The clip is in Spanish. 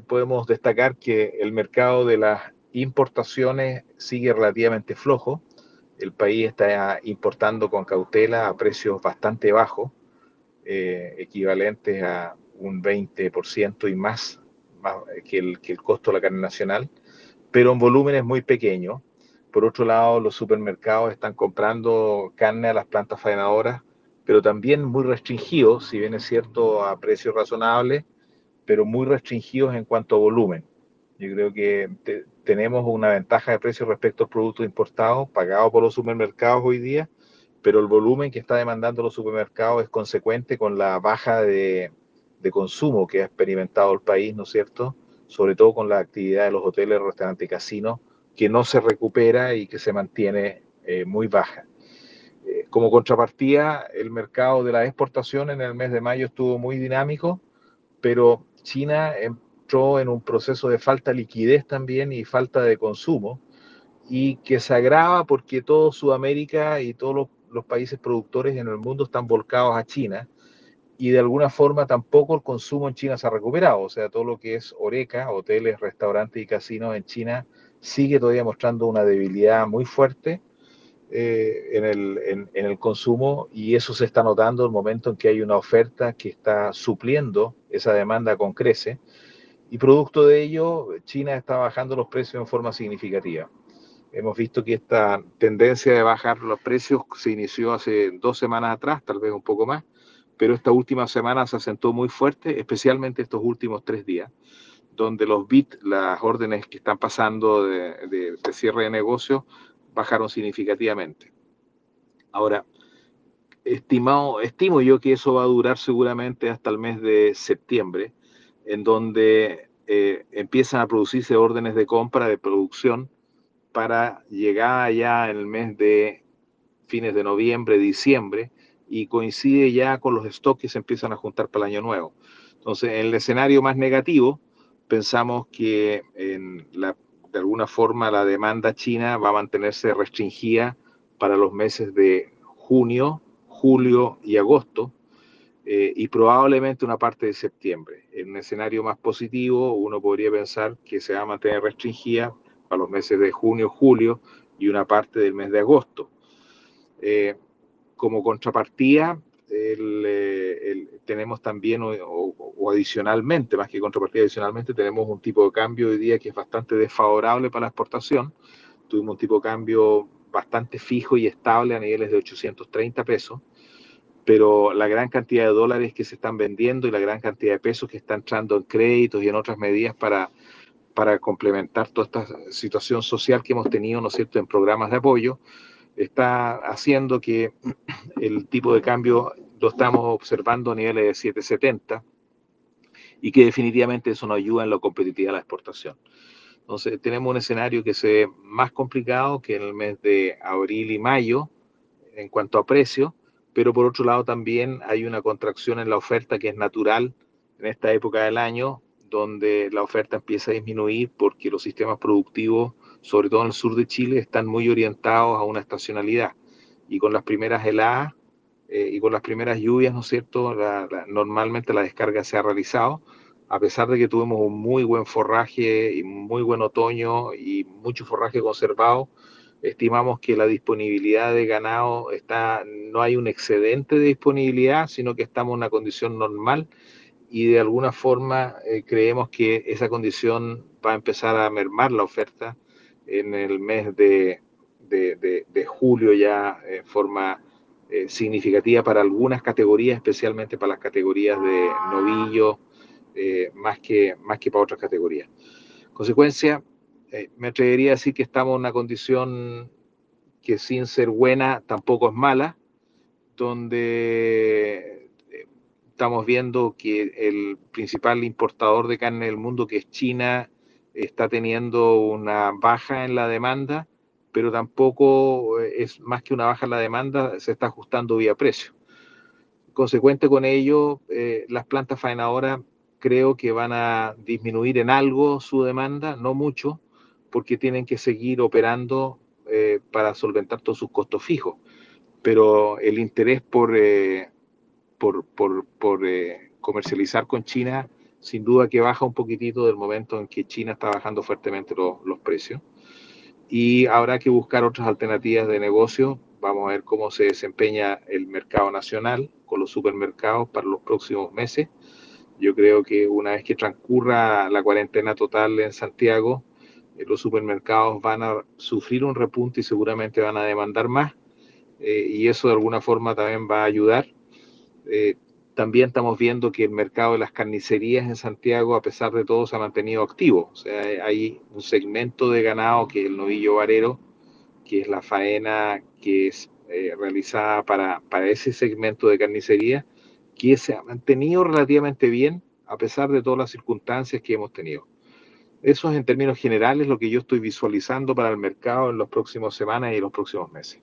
podemos destacar que el mercado de las importaciones sigue relativamente flojo. El país está importando con cautela a precios bastante bajos, eh, equivalentes a un 20% y más, que, el, que el costo de la carne nacional, pero en volúmenes muy pequeños. Por otro lado, los supermercados están comprando carne a las plantas faenadoras, pero también muy restringidos, si bien es cierto, a precios razonables, pero muy restringidos en cuanto a volumen. Yo creo que tenemos una ventaja de precio respecto al producto importado pagado por los supermercados hoy día, pero el volumen que está demandando los supermercados es consecuente con la baja de, de consumo que ha experimentado el país, ¿no es cierto? Sobre todo con la actividad de los hoteles, restaurantes y casinos, que no se recupera y que se mantiene eh, muy baja. Eh, como contrapartida, el mercado de la exportación en el mes de mayo estuvo muy dinámico, pero China entró en un proceso de falta de liquidez también y falta de consumo, y que se agrava porque todo Sudamérica y todos los, países productores en el mundo están volcados a China, y de alguna forma tampoco el consumo en China se ha recuperado, o sea, todo lo que es oreca, hoteles, restaurantes y casinos en China sigue todavía mostrando una debilidad muy fuerte eh, en, el, en, el, consumo y eso se está notando el momento en que hay una oferta que está supliendo esa demanda con crece y producto de ello China está bajando los precios en forma significativa. Hemos visto que esta tendencia de bajar los precios se inició hace dos semanas atrás, tal vez un poco más, pero esta última semana se asentó muy fuerte, especialmente estos últimos tres días, donde los bits, las órdenes que están pasando de, de, de cierre de negocio, bajaron significativamente. Ahora, estimado, estimo yo que eso va a durar seguramente hasta el mes de septiembre, en donde eh, empiezan a producirse órdenes de compra, de producción, para llegar ya en el mes de fines de noviembre, diciembre, y coincide ya con los stocks que se empiezan a juntar para el año nuevo. Entonces, en el escenario más negativo, pensamos que en la de alguna forma la demanda china va a mantenerse restringida para los meses de junio, julio y agosto, eh, y probablemente una parte de septiembre. En un escenario más positivo, uno podría pensar que se va a mantener restringida para los meses de junio, julio y una parte del mes de agosto. Eh, como contrapartida, el, el, tenemos también, o, o, adicionalmente, más que contrapartida adicionalmente, tenemos un tipo de cambio hoy día que es bastante desfavorable para la exportación. Tuvimos un tipo de cambio bastante fijo y estable a niveles de 830 pesos, pero la gran cantidad de dólares que se están vendiendo y la gran cantidad de pesos que están entrando en créditos y en otras medidas para, para complementar toda esta situación social que hemos tenido, ¿no es cierto?, en programas de apoyo, está haciendo que el tipo de cambio lo estamos observando a niveles de 770 y que definitivamente eso nos ayuda en la competitividad de la exportación. Entonces tenemos un escenario que se ve más complicado que en el mes de abril y mayo en cuanto a precio, pero por otro lado también hay una contracción en la oferta que es natural en esta época del año, donde la oferta empieza a disminuir porque los sistemas productivos sobre todo en el sur de Chile, están muy orientados a una estacionalidad. Y con las primeras heladas eh, y con las primeras lluvias, ¿no es cierto? La, la, normalmente la descarga se ha realizado, a pesar de que tuvimos un muy buen forraje y muy buen otoño y mucho forraje conservado, estimamos que la disponibilidad de ganado está, no hay un excedente de disponibilidad, sino que estamos en una condición normal y de alguna forma eh, creemos que esa condición va a empezar a mermar la oferta en el mes de, de, de, de julio ya en forma eh, significativa para algunas categorías, especialmente para las categorías de novillo, eh, más, que, más que para otras categorías. Consecuencia, eh, me atrevería a decir que estamos en una condición que sin ser buena tampoco es mala, donde eh, estamos viendo que el principal importador de carne del mundo, que es China, está teniendo una baja en la demanda, pero tampoco eh, es más que una baja en la demanda, se está ajustando vía precio. Consecuente con ello, eh, las plantas faenadoras creo que van a disminuir en algo su demanda, no mucho, porque tienen que seguir operando eh, para solventar todos sus costos fijos. Pero el interés por, por, por, por comercializar con China sin duda que baja un poquitito del momento en que China está bajando fuertemente los precios. Y habrá que buscar otras alternativas de negocio. Vamos a ver cómo se desempeña el mercado nacional con los supermercados para los próximos meses. Yo creo que una vez que transcurra la cuarentena total en Santiago, eh, los supermercados van a sufrir un repunte y seguramente van a demandar más. Eh, y eso de alguna forma también va a ayudar. Eh, también estamos viendo que el mercado de las carnicerías en Santiago, a pesar de todo, se ha mantenido activo. O sea, hay un segmento de ganado que es el novillo varero, que es la faena que es eh, realizada para, para ese segmento de carnicería, que se ha mantenido relativamente bien a pesar de todas las circunstancias que hemos tenido. Eso es en términos generales lo que yo estoy visualizando para el mercado en las próximas semanas y los próximos meses.